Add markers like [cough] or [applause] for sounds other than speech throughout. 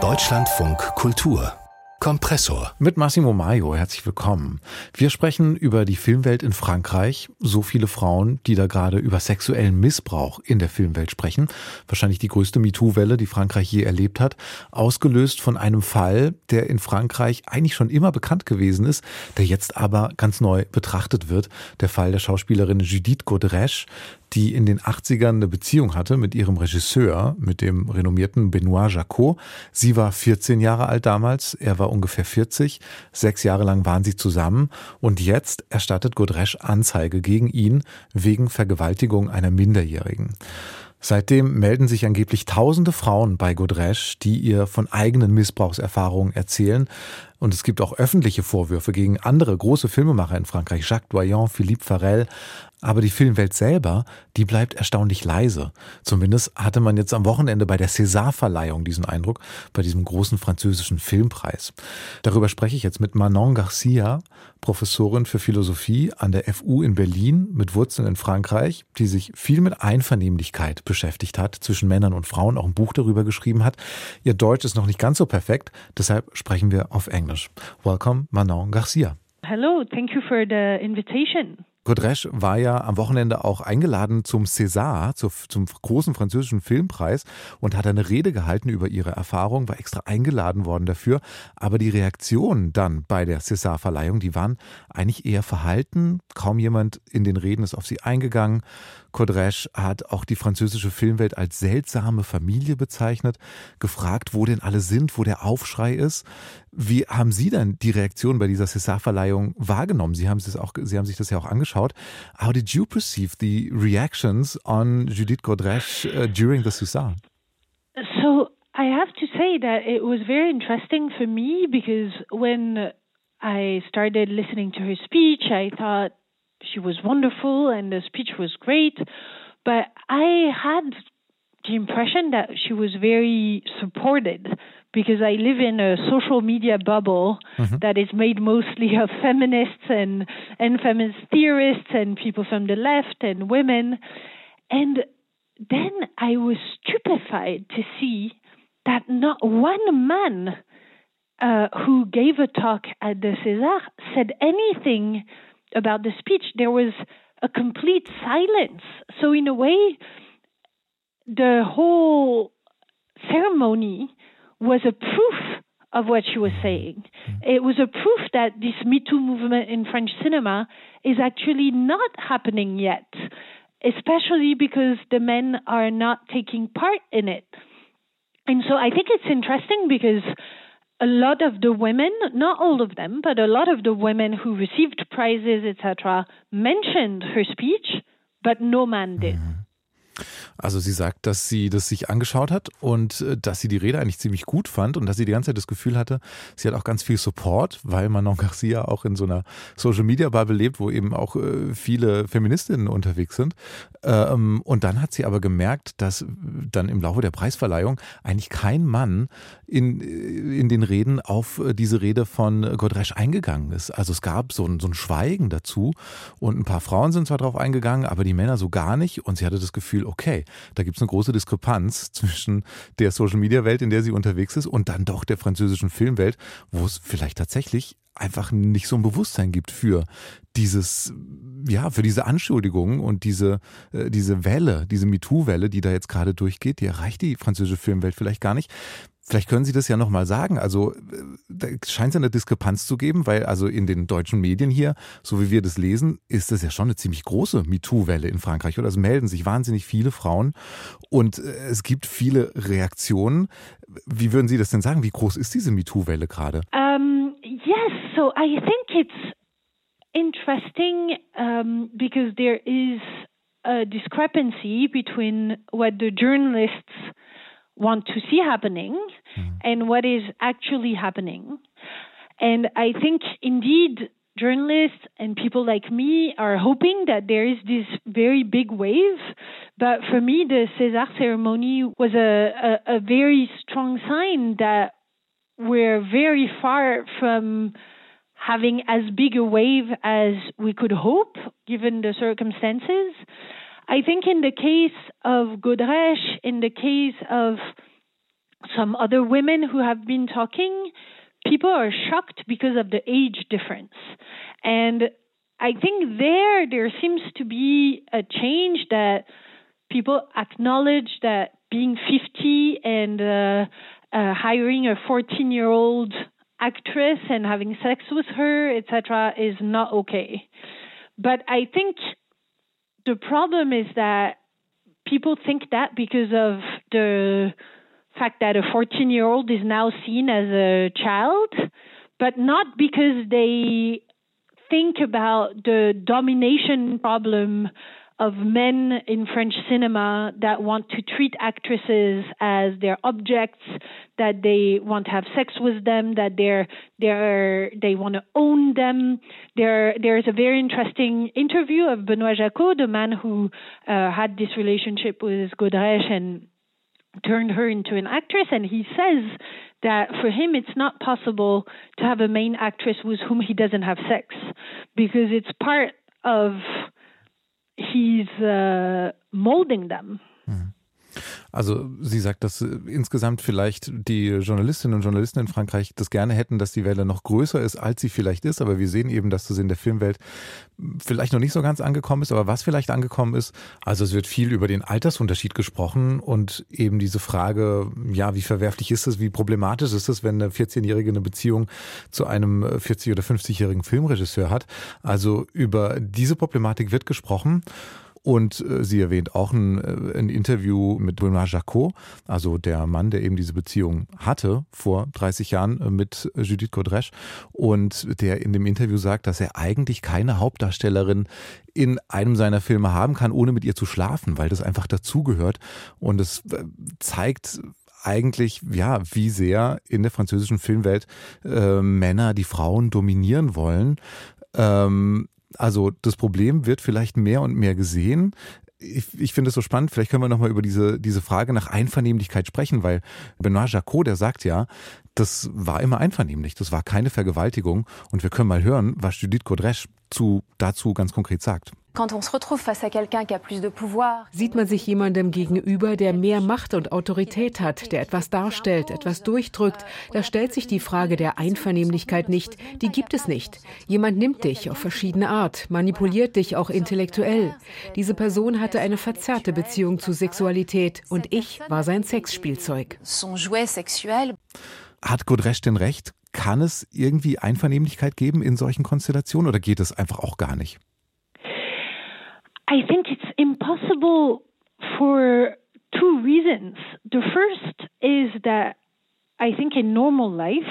Deutschlandfunk Kultur Kompressor. Mit Massimo Maio, herzlich willkommen. Wir sprechen über die Filmwelt in Frankreich. So viele Frauen, die da gerade über sexuellen Missbrauch in der Filmwelt sprechen. Wahrscheinlich die größte MeToo-Welle, die Frankreich je erlebt hat. Ausgelöst von einem Fall, der in Frankreich eigentlich schon immer bekannt gewesen ist, der jetzt aber ganz neu betrachtet wird. Der Fall der Schauspielerin Judith Godrèche, die in den 80ern eine Beziehung hatte mit ihrem Regisseur, mit dem renommierten Benoit Jacot. Sie war 14 Jahre alt damals, er war ungefähr 40. Sechs Jahre lang waren sie zusammen und jetzt erstattet Godresch Anzeige gegen ihn wegen Vergewaltigung einer Minderjährigen. Seitdem melden sich angeblich tausende Frauen bei Godresch, die ihr von eigenen Missbrauchserfahrungen erzählen. Und es gibt auch öffentliche Vorwürfe gegen andere große Filmemacher in Frankreich, Jacques Doyon, Philippe Farel. Aber die Filmwelt selber, die bleibt erstaunlich leise. Zumindest hatte man jetzt am Wochenende bei der César-Verleihung diesen Eindruck, bei diesem großen französischen Filmpreis. Darüber spreche ich jetzt mit Manon Garcia, Professorin für Philosophie an der FU in Berlin mit Wurzeln in Frankreich, die sich viel mit Einvernehmlichkeit beschäftigt hat zwischen Männern und Frauen, auch ein Buch darüber geschrieben hat. Ihr Deutsch ist noch nicht ganz so perfekt, deshalb sprechen wir auf Englisch. Welcome, Manon Garcia. Hello, thank you for the invitation. Godresch war ja am Wochenende auch eingeladen zum César, zum großen französischen Filmpreis und hat eine Rede gehalten über ihre Erfahrung, war extra eingeladen worden dafür. Aber die Reaktionen dann bei der César-Verleihung, die waren eigentlich eher verhalten. Kaum jemand in den Reden ist auf sie eingegangen. Kodresch hat auch die französische Filmwelt als seltsame Familie bezeichnet, gefragt, wo denn alle sind, wo der Aufschrei ist. Wie haben Sie denn die Reaktion bei dieser César-Verleihung wahrgenommen? Sie haben, auch, Sie haben sich das ja auch angeschaut. How did you perceive the reactions on Judith Godrèche uh, during the César? So I have to say that it was very interesting for me because when I started listening to her speech, I thought she was wonderful and the speech was great, but I had the impression that she was very supported because I live in a social media bubble mm-hmm. that is made mostly of feminists and and feminist theorists and people from the left and women and then I was stupefied to see that not one man uh, who gave a talk at the César said anything about the speech, there was a complete silence. So, in a way, the whole ceremony was a proof of what she was saying. Mm-hmm. It was a proof that this Me Too movement in French cinema is actually not happening yet, especially because the men are not taking part in it. And so I think it's interesting because a lot of the women, not all of them, but a lot of the women who received prizes, etc., mentioned her speech, but no man did. Mm-hmm. Also sie sagt, dass sie das sich angeschaut hat und äh, dass sie die Rede eigentlich ziemlich gut fand und dass sie die ganze Zeit das Gefühl hatte, sie hat auch ganz viel Support, weil Manon Garcia [laughs] auch in so einer Social Media Bubble lebt, wo eben auch äh, viele Feministinnen unterwegs sind. Ähm, und dann hat sie aber gemerkt, dass dann im Laufe der Preisverleihung eigentlich kein Mann in, äh, in den Reden auf diese Rede von Godresch eingegangen ist. Also es gab so ein, so ein Schweigen dazu und ein paar Frauen sind zwar drauf eingegangen, aber die Männer so gar nicht und sie hatte das Gefühl, okay, da gibt es eine große Diskrepanz [laughs] zwischen der Social-Media-Welt, in der sie unterwegs ist, und dann doch der französischen Filmwelt, wo es vielleicht tatsächlich einfach nicht so ein Bewusstsein gibt für dieses, ja, für diese Anschuldigungen und diese, äh, diese Welle, diese MeToo-Welle, die da jetzt gerade durchgeht, die erreicht die französische Filmwelt vielleicht gar nicht. Vielleicht können Sie das ja nochmal sagen. Also äh, da scheint es eine Diskrepanz zu geben, weil also in den deutschen Medien hier, so wie wir das lesen, ist das ja schon eine ziemlich große MeToo-Welle in Frankreich. Oder es melden sich wahnsinnig viele Frauen und äh, es gibt viele Reaktionen. Wie würden Sie das denn sagen? Wie groß ist diese MeToo-Welle gerade? Um, yes, so I think it's interesting um, because there is a discrepancy between what the journalists want to see happening mm. and what is actually happening. And I think indeed journalists and people like me are hoping that there is this very big wave. But for me, the César ceremony was a, a, a very strong sign that we're very far from having as big a wave as we could hope given the circumstances. I think in the case of Godrèche, in the case of some other women who have been talking, people are shocked because of the age difference. And I think there there seems to be a change that people acknowledge that being 50 and uh, uh, hiring a 14 year old actress and having sex with her, etc., is not okay. But I think the problem is that people think that because of the fact that a 14 year old is now seen as a child, but not because they think about the domination problem of men in French cinema that want to treat actresses as their objects, that they want to have sex with them, that they're they're they want to own them. There there's a very interesting interview of Benoit Jacot, the man who uh, had this relationship with Godrèche and turned her into an actress, and he says that for him it's not possible to have a main actress with whom he doesn't have sex because it's part of he's uh, molding them. Also sie sagt, dass äh, insgesamt vielleicht die Journalistinnen und Journalisten in Frankreich das gerne hätten, dass die Welle noch größer ist, als sie vielleicht ist. Aber wir sehen eben, dass das in der Filmwelt vielleicht noch nicht so ganz angekommen ist. Aber was vielleicht angekommen ist, also es wird viel über den Altersunterschied gesprochen und eben diese Frage, ja, wie verwerflich ist es, wie problematisch ist es, wenn eine 14-Jährige eine Beziehung zu einem 40- oder 50-jährigen Filmregisseur hat. Also über diese Problematik wird gesprochen. Und äh, sie erwähnt auch ein, äh, ein Interview mit Benoit Jacot, also der Mann, der eben diese Beziehung hatte vor 30 Jahren äh, mit Judith Godrèche und der in dem Interview sagt, dass er eigentlich keine Hauptdarstellerin in einem seiner Filme haben kann, ohne mit ihr zu schlafen, weil das einfach dazugehört. Und es zeigt eigentlich, ja, wie sehr in der französischen Filmwelt äh, Männer die Frauen dominieren wollen. Ähm, also das Problem wird vielleicht mehr und mehr gesehen. Ich, ich finde es so spannend, vielleicht können wir nochmal über diese, diese Frage nach Einvernehmlichkeit sprechen, weil Benoit Jacot, der sagt ja, das war immer einvernehmlich, das war keine Vergewaltigung und wir können mal hören, was Judith Godrèche zu, dazu ganz konkret sagt. Sieht man sich jemandem gegenüber, der mehr Macht und Autorität hat, der etwas darstellt, etwas durchdrückt, da stellt sich die Frage der Einvernehmlichkeit nicht. Die gibt es nicht. Jemand nimmt dich auf verschiedene Art, manipuliert dich auch intellektuell. Diese Person hatte eine verzerrte Beziehung zu Sexualität und ich war sein Sexspielzeug. Hat Godresch denn recht? Kann es irgendwie Einvernehmlichkeit geben in solchen Konstellationen oder geht es einfach auch gar nicht? I think it's impossible for two reasons. The first is that I think in normal life,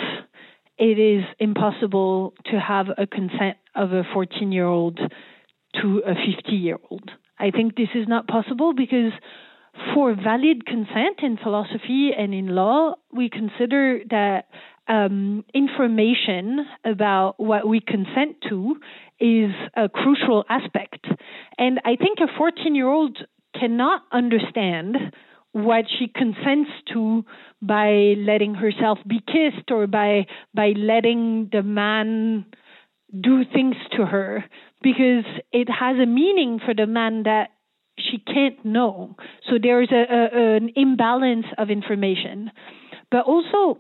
it is impossible to have a consent of a 14 year old to a 50 year old. I think this is not possible because for valid consent in philosophy and in law, we consider that um, information about what we consent to is a crucial aspect. And I think a 14 year old cannot understand what she consents to by letting herself be kissed or by by letting the man do things to her because it has a meaning for the man that she can't know. So there's a, a, an imbalance of information. But also,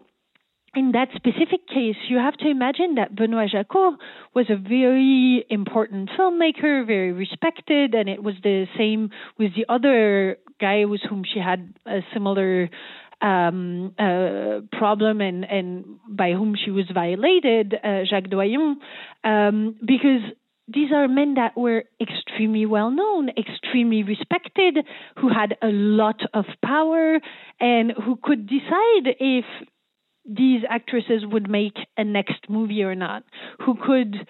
in that specific case, you have to imagine that Benoit Jacquot was a very important filmmaker, very respected, and it was the same with the other guy with whom she had a similar um, uh, problem and, and by whom she was violated, uh, Jacques Doyon, um, because these are men that were extremely well known, extremely respected, who had a lot of power, and who could decide if these actresses would make a next movie or not, who could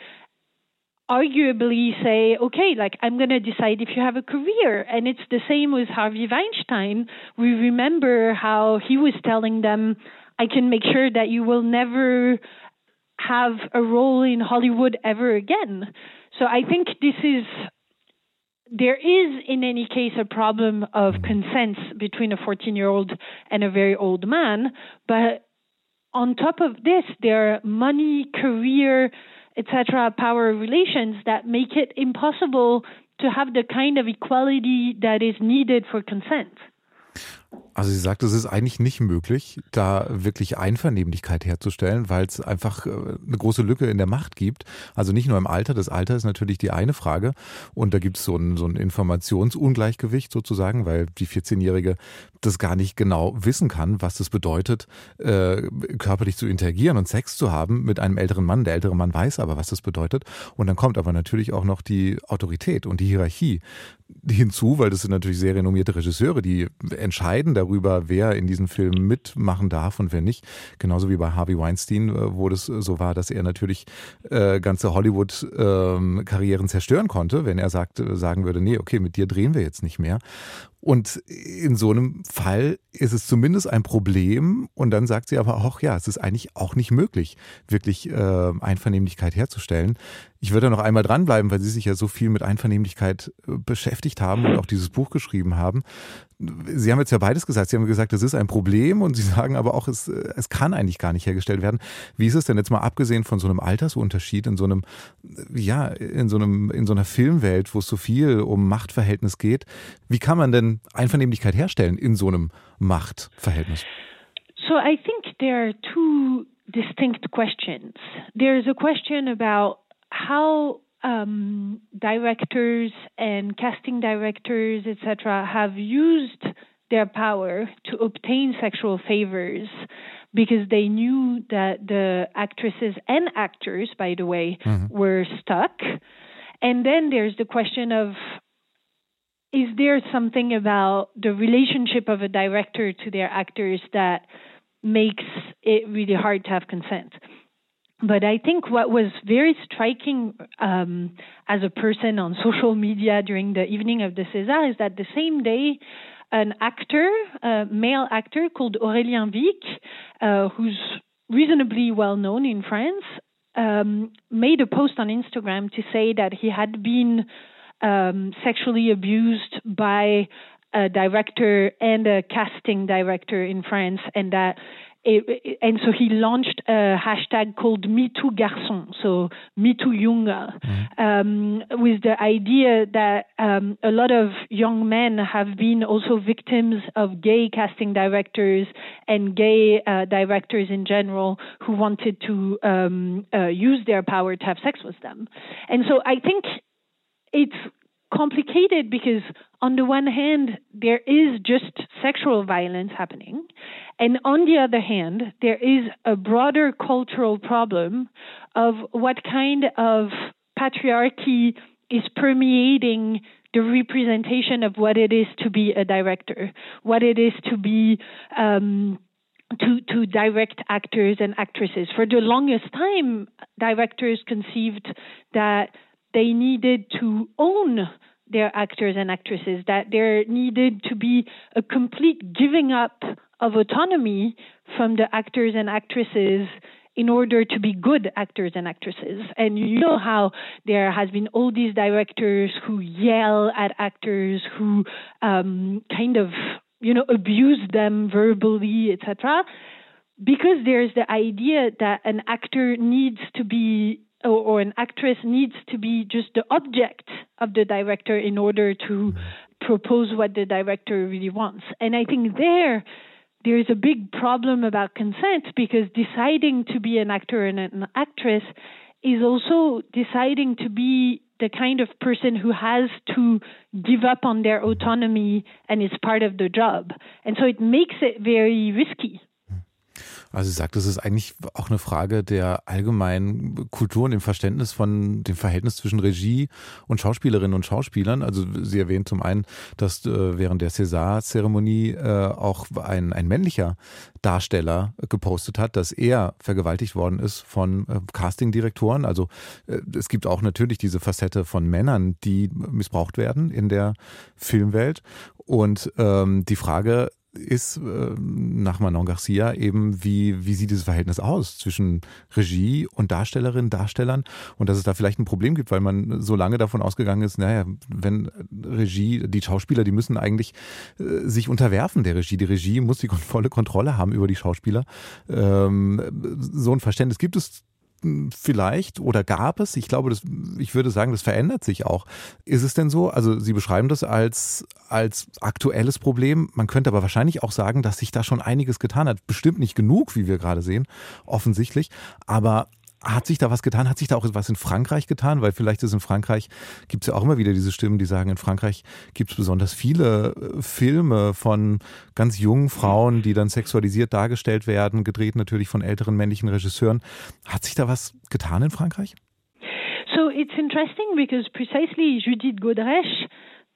arguably say, okay, like I'm going to decide if you have a career. And it's the same with Harvey Weinstein. We remember how he was telling them, I can make sure that you will never have a role in Hollywood ever again. So I think this is there is in any case a problem of consent between a 14 year old and a very old man but on top of this there are money career etc power relations that make it impossible to have the kind of equality that is needed for consent Also sie sagt, es ist eigentlich nicht möglich, da wirklich Einvernehmlichkeit herzustellen, weil es einfach äh, eine große Lücke in der Macht gibt. Also nicht nur im Alter, das Alter ist natürlich die eine Frage und da gibt es so ein, so ein Informationsungleichgewicht sozusagen, weil die 14-Jährige das gar nicht genau wissen kann, was das bedeutet, äh, körperlich zu interagieren und Sex zu haben mit einem älteren Mann. Der ältere Mann weiß aber, was das bedeutet. Und dann kommt aber natürlich auch noch die Autorität und die Hierarchie hinzu, weil das sind natürlich sehr renommierte Regisseure, die entscheiden darüber, wer in diesen Filmen mitmachen darf und wer nicht. Genauso wie bei Harvey Weinstein, äh, wo das so war, dass er natürlich äh, ganze Hollywood-Karrieren ähm, zerstören konnte, wenn er sagt, sagen würde, nee, okay, mit dir drehen wir jetzt nicht mehr. Und in so einem Fall ist es zumindest ein Problem. Und dann sagt sie aber auch, ja, es ist eigentlich auch nicht möglich, wirklich äh, Einvernehmlichkeit herzustellen. Ich würde noch einmal dranbleiben, weil Sie sich ja so viel mit Einvernehmlichkeit äh, beschäftigt haben und auch dieses Buch geschrieben haben. Sie haben jetzt ja beides gesagt. Sie haben gesagt, es ist ein Problem und Sie sagen aber auch, es, es kann eigentlich gar nicht hergestellt werden. Wie ist es denn jetzt mal abgesehen von so einem Altersunterschied in so einem, ja, in so einem, in so einer Filmwelt, wo es so viel um Machtverhältnis geht? Wie kann man denn Einvernehmlichkeit herstellen in so einem Machtverhältnis? So I think there are two distinct questions. There's a question about how um, directors and casting directors, etc., have used their power to obtain sexual favors because they knew that the actresses and actors, by the way, mm-hmm. were stuck. And then there's the question of is there something about the relationship of a director to their actors that makes it really hard to have consent? But I think what was very striking um, as a person on social media during the evening of the César is that the same day, an actor, a male actor called Aurélien Vic, uh, who's reasonably well known in France, um, made a post on Instagram to say that he had been um, sexually abused by a director and a casting director in France, and that it, and so he launched a hashtag called Me Too Garçon, so Me Too Junge, mm-hmm. um, with the idea that um, a lot of young men have been also victims of gay casting directors and gay uh, directors in general who wanted to um, uh, use their power to have sex with them. And so I think it's complicated because on the one hand there is just sexual violence happening and on the other hand there is a broader cultural problem of what kind of patriarchy is permeating the representation of what it is to be a director what it is to be um, to, to direct actors and actresses. For the longest time, directors conceived that they needed to own their actors and actresses, that there needed to be a complete giving up of autonomy from the actors and actresses in order to be good actors and actresses. And you know how there has been all these directors who yell at actors, who um, kind of, you know, abuse them verbally, etc. Because there's the idea that an actor needs to be or, or, an actress needs to be just the object of the director in order to mm-hmm. propose what the director really wants. And I think there, there is a big problem about consent because deciding to be an actor and an actress is also deciding to be the kind of person who has to give up on their autonomy and is part of the job. And so it makes it very risky. Also sie sagt, es ist eigentlich auch eine Frage der allgemeinen Kultur und dem Verständnis von dem Verhältnis zwischen Regie und Schauspielerinnen und Schauspielern. Also sie erwähnt zum einen, dass äh, während der César-Zeremonie äh, auch ein, ein männlicher Darsteller gepostet hat, dass er vergewaltigt worden ist von äh, Castingdirektoren. Also es gibt auch natürlich diese Facette von Männern, die missbraucht werden in der Filmwelt. Und ähm, die Frage ist äh, nach Manon Garcia eben, wie, wie sieht dieses Verhältnis aus zwischen Regie und Darstellerinnen, Darstellern und dass es da vielleicht ein Problem gibt, weil man so lange davon ausgegangen ist, naja, wenn Regie, die Schauspieler, die müssen eigentlich äh, sich unterwerfen der Regie. Die Regie muss die volle Kontrolle haben über die Schauspieler. Ähm, so ein Verständnis gibt es vielleicht oder gab es, ich glaube, das, ich würde sagen, das verändert sich auch. Ist es denn so? Also Sie beschreiben das als, als aktuelles Problem. Man könnte aber wahrscheinlich auch sagen, dass sich da schon einiges getan hat. Bestimmt nicht genug, wie wir gerade sehen, offensichtlich. Aber hat sich da was getan? Hat sich da auch was in Frankreich getan? Weil vielleicht ist in Frankreich, gibt es ja auch immer wieder diese Stimmen, die sagen, in Frankreich gibt es besonders viele äh, Filme von ganz jungen Frauen, die dann sexualisiert dargestellt werden, gedreht natürlich von älteren männlichen Regisseuren. Hat sich da was getan in Frankreich? So it's interesting because precisely Judith Godrèche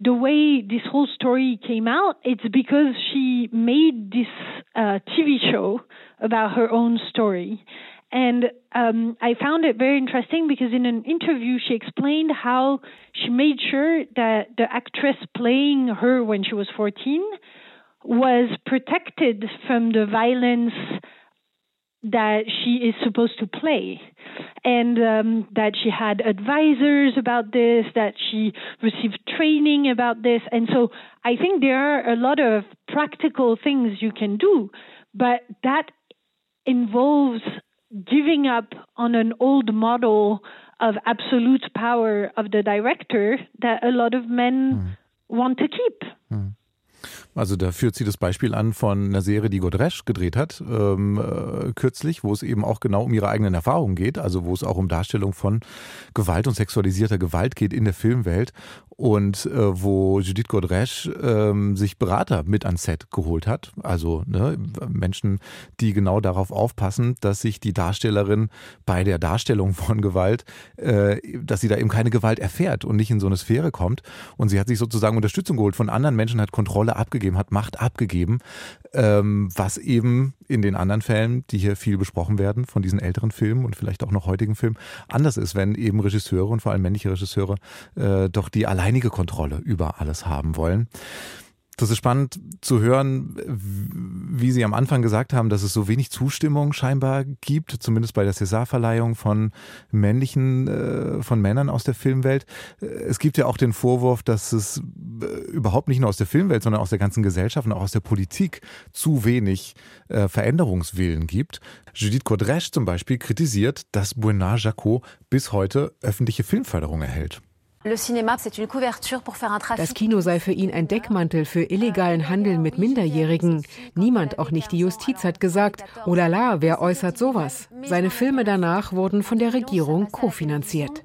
the way this whole story came out, it's because she made this uh, TV show about her own story. And um, I found it very interesting because in an interview, she explained how she made sure that the actress playing her when she was 14 was protected from the violence that she is supposed to play. And um, that she had advisors about this that she received training about this. And so i think there are a lot of practical things you can do but that involves giving up on an old model of absolute power of the director that a lot of men mm. want to keep. Mm. Also da führt sie das Beispiel an von einer Serie, die Godresch gedreht hat, ähm, äh, kürzlich, wo es eben auch genau um ihre eigenen Erfahrungen geht, also wo es auch um Darstellung von Gewalt und sexualisierter Gewalt geht in der Filmwelt und äh, wo Judith Godrèche ähm, sich Berater mit ans Set geholt hat. Also ne, Menschen, die genau darauf aufpassen, dass sich die Darstellerin bei der Darstellung von Gewalt, äh, dass sie da eben keine Gewalt erfährt und nicht in so eine Sphäre kommt. Und sie hat sich sozusagen Unterstützung geholt von anderen Menschen, hat Kontrolle abgegeben, hat Macht abgegeben, ähm, was eben in den anderen Fällen, die hier viel besprochen werden, von diesen älteren Filmen und vielleicht auch noch heutigen Filmen, anders ist, wenn eben Regisseure und vor allem männliche Regisseure äh, doch die allein alleinige Kontrolle über alles haben wollen. Das ist spannend zu hören, wie Sie am Anfang gesagt haben, dass es so wenig Zustimmung scheinbar gibt, zumindest bei der César-Verleihung von männlichen, äh, von Männern aus der Filmwelt. Es gibt ja auch den Vorwurf, dass es äh, überhaupt nicht nur aus der Filmwelt, sondern aus der ganzen Gesellschaft und auch aus der Politik zu wenig äh, Veränderungswillen gibt. Judith Godrèche zum Beispiel kritisiert, dass Bernard Jacot bis heute öffentliche Filmförderung erhält. Das Kino sei für ihn ein Deckmantel für illegalen Handel mit Minderjährigen. Niemand, auch nicht die Justiz, hat gesagt, oh la la, wer äußert sowas? Seine Filme danach wurden von der Regierung kofinanziert.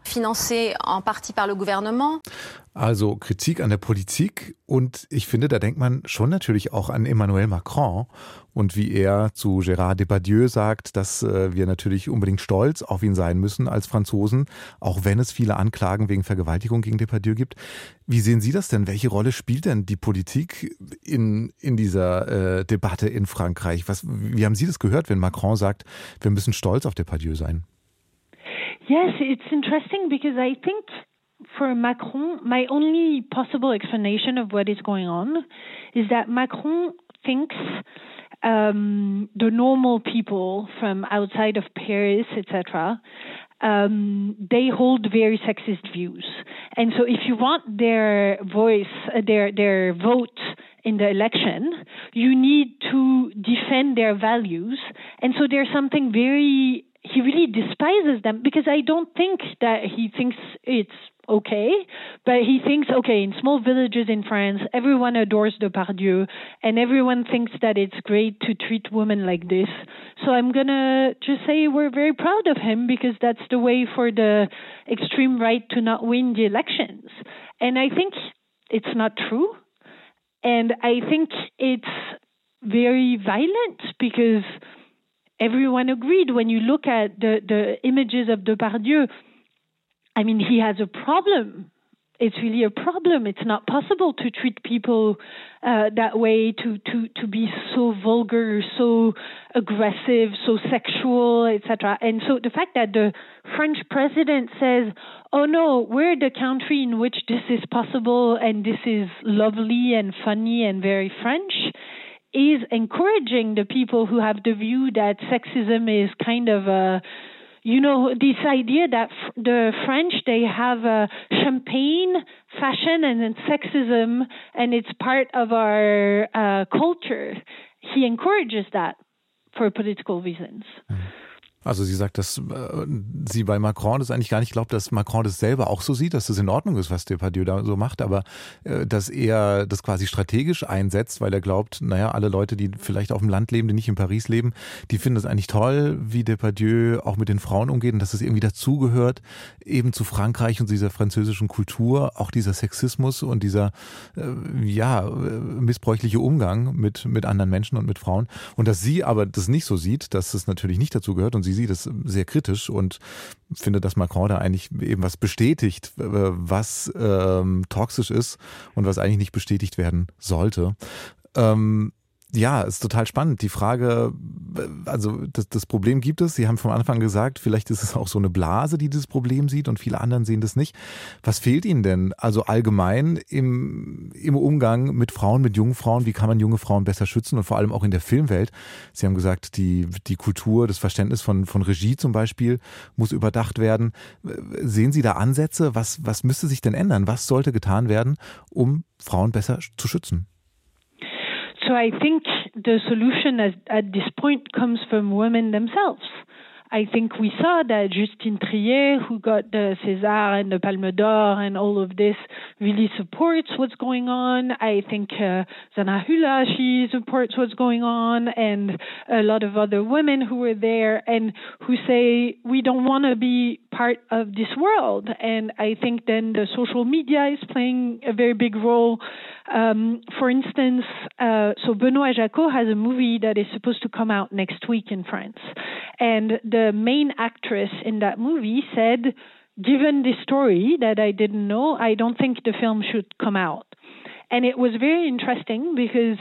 Also Kritik an der Politik und ich finde, da denkt man schon natürlich auch an Emmanuel Macron und wie er zu Gérard Depardieu sagt, dass äh, wir natürlich unbedingt stolz auf ihn sein müssen als Franzosen, auch wenn es viele Anklagen wegen Vergewaltigung gegen Depardieu gibt. Wie sehen Sie das denn? Welche Rolle spielt denn die Politik in, in dieser äh, Debatte in Frankreich? Was, wie haben Sie das gehört, wenn Macron sagt, wir müssen stolz auf Depardieu sein? Yes, it's interesting because I think for Macron, my only possible explanation of what is going on is that Macron thinks um, the normal people from outside of Paris, etc., um, they hold very sexist views, and so if you want their voice, uh, their their vote in the election, you need to defend their values, and so there's something very he really despises them because I don't think that he thinks it's okay, but he thinks, okay, in small villages in France, everyone adores Depardieu, and everyone thinks that it's great to treat women like this. So I'm gonna just say we're very proud of him because that's the way for the extreme right to not win the elections. And I think it's not true, and I think it's very violent because everyone agreed when you look at the, the images of Depardieu I mean, he has a problem. It's really a problem. It's not possible to treat people uh, that way, to, to, to be so vulgar, so aggressive, so sexual, etc. And so the fact that the French president says, oh no, we're the country in which this is possible and this is lovely and funny and very French, is encouraging the people who have the view that sexism is kind of a you know this idea that f- the French they have a champagne fashion and then sexism and it's part of our uh, culture. He encourages that for political reasons. Also sie sagt, dass äh, sie bei Macron das eigentlich gar nicht glaubt, dass Macron das selber auch so sieht, dass das in Ordnung ist, was Depardieu da so macht, aber äh, dass er das quasi strategisch einsetzt, weil er glaubt, naja, alle Leute, die vielleicht auf dem Land leben, die nicht in Paris leben, die finden das eigentlich toll, wie Depardieu auch mit den Frauen umgeht und dass es irgendwie dazugehört, eben zu Frankreich und dieser französischen Kultur, auch dieser Sexismus und dieser, äh, ja, missbräuchliche Umgang mit, mit anderen Menschen und mit Frauen. Und dass sie aber das nicht so sieht, dass es natürlich nicht dazugehört und sie sieht es sehr kritisch und findet, dass Macron da eigentlich eben was bestätigt, was ähm, toxisch ist und was eigentlich nicht bestätigt werden sollte. Ähm, ja, ist total spannend. Die Frage, also das, das, Problem gibt es. Sie haben vom Anfang gesagt, vielleicht ist es auch so eine Blase, die dieses Problem sieht und viele anderen sehen das nicht. Was fehlt Ihnen denn? Also allgemein im, im Umgang mit Frauen, mit jungen Frauen, wie kann man junge Frauen besser schützen und vor allem auch in der Filmwelt? Sie haben gesagt, die, die Kultur, das Verständnis von, von Regie zum Beispiel muss überdacht werden. Sehen Sie da Ansätze? Was, was müsste sich denn ändern? Was sollte getan werden, um Frauen besser zu schützen? So I think the solution at, at this point comes from women themselves. I think we saw that Justine Trier, who got the César and the Palme d'Or and all of this, really supports what's going on. I think uh, Zana Hula, she supports what's going on, and a lot of other women who were there and who say we don't want to be part of this world. And I think then the social media is playing a very big role. Um, for instance, uh, so Benoit Jacot has a movie that is supposed to come out next week in France, and the main actress in that movie said, given this story that I didn't know, I don't think the film should come out. And it was very interesting because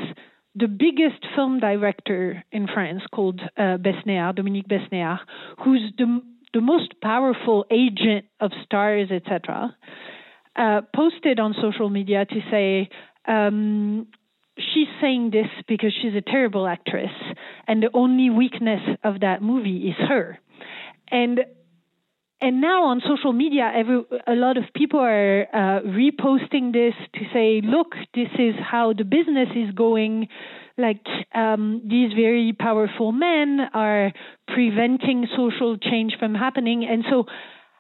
the biggest film director in France, called uh, Besnéard, Dominique Besnéard, who's the the most powerful agent of stars, etc., uh, posted on social media to say um, she's saying this because she's a terrible actress, and the only weakness of that movie is her. And and now on social media, every, a lot of people are uh, reposting this to say, look, this is how the business is going. Like um, these very powerful men are preventing social change from happening. And so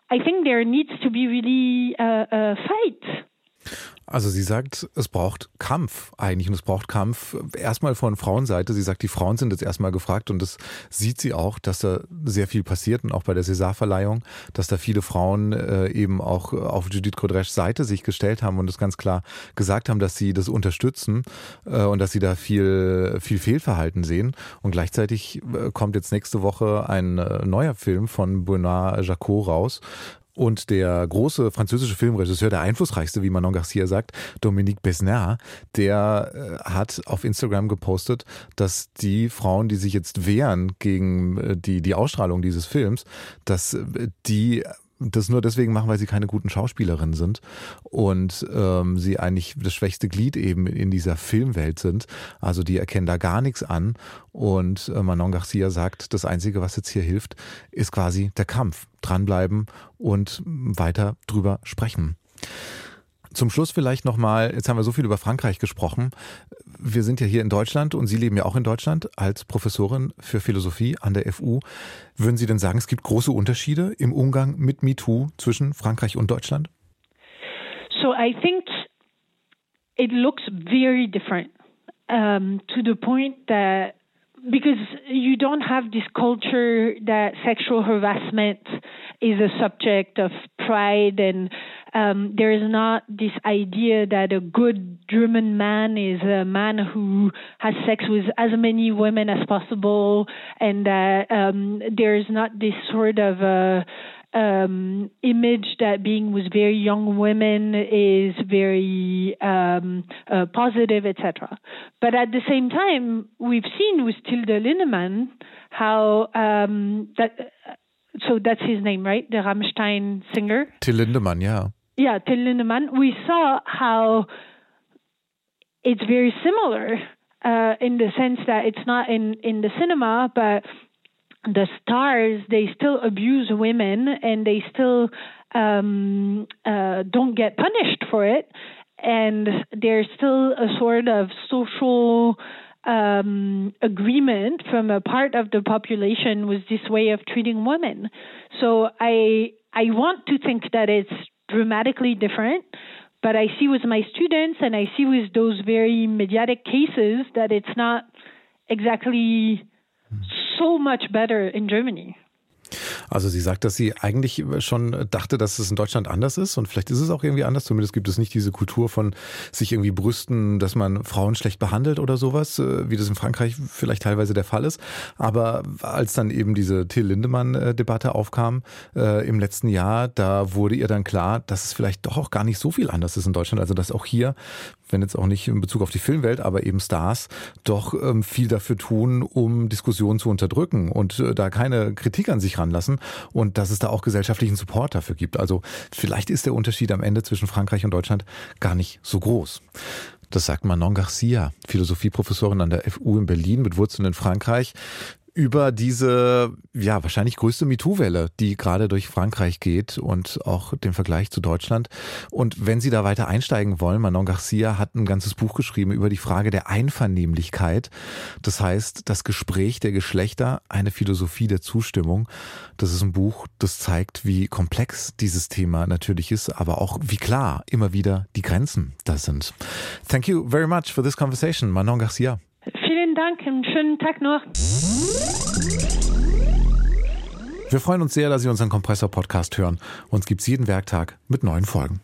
I think there needs to be really uh, a fight Also sie sagt, es braucht Kampf eigentlich und es braucht Kampf erstmal von Frauenseite. Sie sagt, die Frauen sind jetzt erstmal gefragt und das sieht sie auch, dass da sehr viel passiert und auch bei der César-Verleihung, dass da viele Frauen äh, eben auch auf Judith Godreschs Seite sich gestellt haben und es ganz klar gesagt haben, dass sie das unterstützen äh, und dass sie da viel, viel Fehlverhalten sehen. Und gleichzeitig äh, kommt jetzt nächste Woche ein äh, neuer Film von Benoit Jacot raus, und der große französische Filmregisseur, der einflussreichste, wie Manon Garcia sagt, Dominique Besnard, der äh, hat auf Instagram gepostet, dass die Frauen, die sich jetzt wehren gegen äh, die, die Ausstrahlung dieses Films, dass äh, die das nur deswegen machen, weil sie keine guten Schauspielerinnen sind und ähm, sie eigentlich das schwächste Glied eben in dieser Filmwelt sind. Also die erkennen da gar nichts an. Und äh, Manon Garcia sagt, das Einzige, was jetzt hier hilft, ist quasi der Kampf. Dranbleiben und weiter drüber sprechen. Zum Schluss vielleicht nochmal, jetzt haben wir so viel über Frankreich gesprochen. Wir sind ja hier in Deutschland und Sie leben ja auch in Deutschland als Professorin für Philosophie an der FU. Würden Sie denn sagen, es gibt große Unterschiede im Umgang mit MeToo zwischen Frankreich und Deutschland? So I think it looks very different um, to the point that because you don't have this culture that sexual harassment is a subject of pride and um, there is not this idea that a good German man is a man who has sex with as many women as possible, and that um, there is not this sort of uh, um, image that being with very young women is very um, uh, positive, etc. But at the same time, we've seen with Tilde Lindemann how um, that. So that's his name, right? The Rammstein singer. Till Lindemann, yeah. Yeah, Till Lindemann. We saw how it's very similar uh, in the sense that it's not in in the cinema, but the stars they still abuse women and they still um, uh, don't get punished for it, and there's still a sort of social um, agreement from a part of the population with this way of treating women. So I I want to think that it's dramatically different, but I see with my students and I see with those very mediatic cases that it's not exactly so much better in Germany. Also sie sagt, dass sie eigentlich schon dachte, dass es in Deutschland anders ist und vielleicht ist es auch irgendwie anders. Zumindest gibt es nicht diese Kultur von sich irgendwie brüsten, dass man Frauen schlecht behandelt oder sowas, äh, wie das in Frankreich vielleicht teilweise der Fall ist. Aber als dann eben diese Till Lindemann-Debatte aufkam äh, im letzten Jahr, da wurde ihr dann klar, dass es vielleicht doch auch gar nicht so viel anders ist in Deutschland. Also dass auch hier wenn jetzt auch nicht in Bezug auf die Filmwelt, aber eben Stars, doch ähm, viel dafür tun, um Diskussionen zu unterdrücken und äh, da keine Kritik an sich ranlassen und dass es da auch gesellschaftlichen Support dafür gibt. Also vielleicht ist der Unterschied am Ende zwischen Frankreich und Deutschland gar nicht so groß. Das sagt Manon Garcia, Philosophieprofessorin an der FU in Berlin mit Wurzeln in Frankreich über diese, ja, wahrscheinlich größte MeToo-Welle, die gerade durch Frankreich geht und auch den Vergleich zu Deutschland. Und wenn Sie da weiter einsteigen wollen, Manon Garcia hat ein ganzes Buch geschrieben über die Frage der Einvernehmlichkeit. Das heißt, das Gespräch der Geschlechter, eine Philosophie der Zustimmung. Das ist ein Buch, das zeigt, wie komplex dieses Thema natürlich ist, aber auch wie klar immer wieder die Grenzen da sind. Thank you very much for this conversation, Manon Garcia. Dank, einen schönen Tag noch. Wir freuen uns sehr, dass Sie unseren Kompressor-Podcast hören. Uns gibt es jeden Werktag mit neuen Folgen.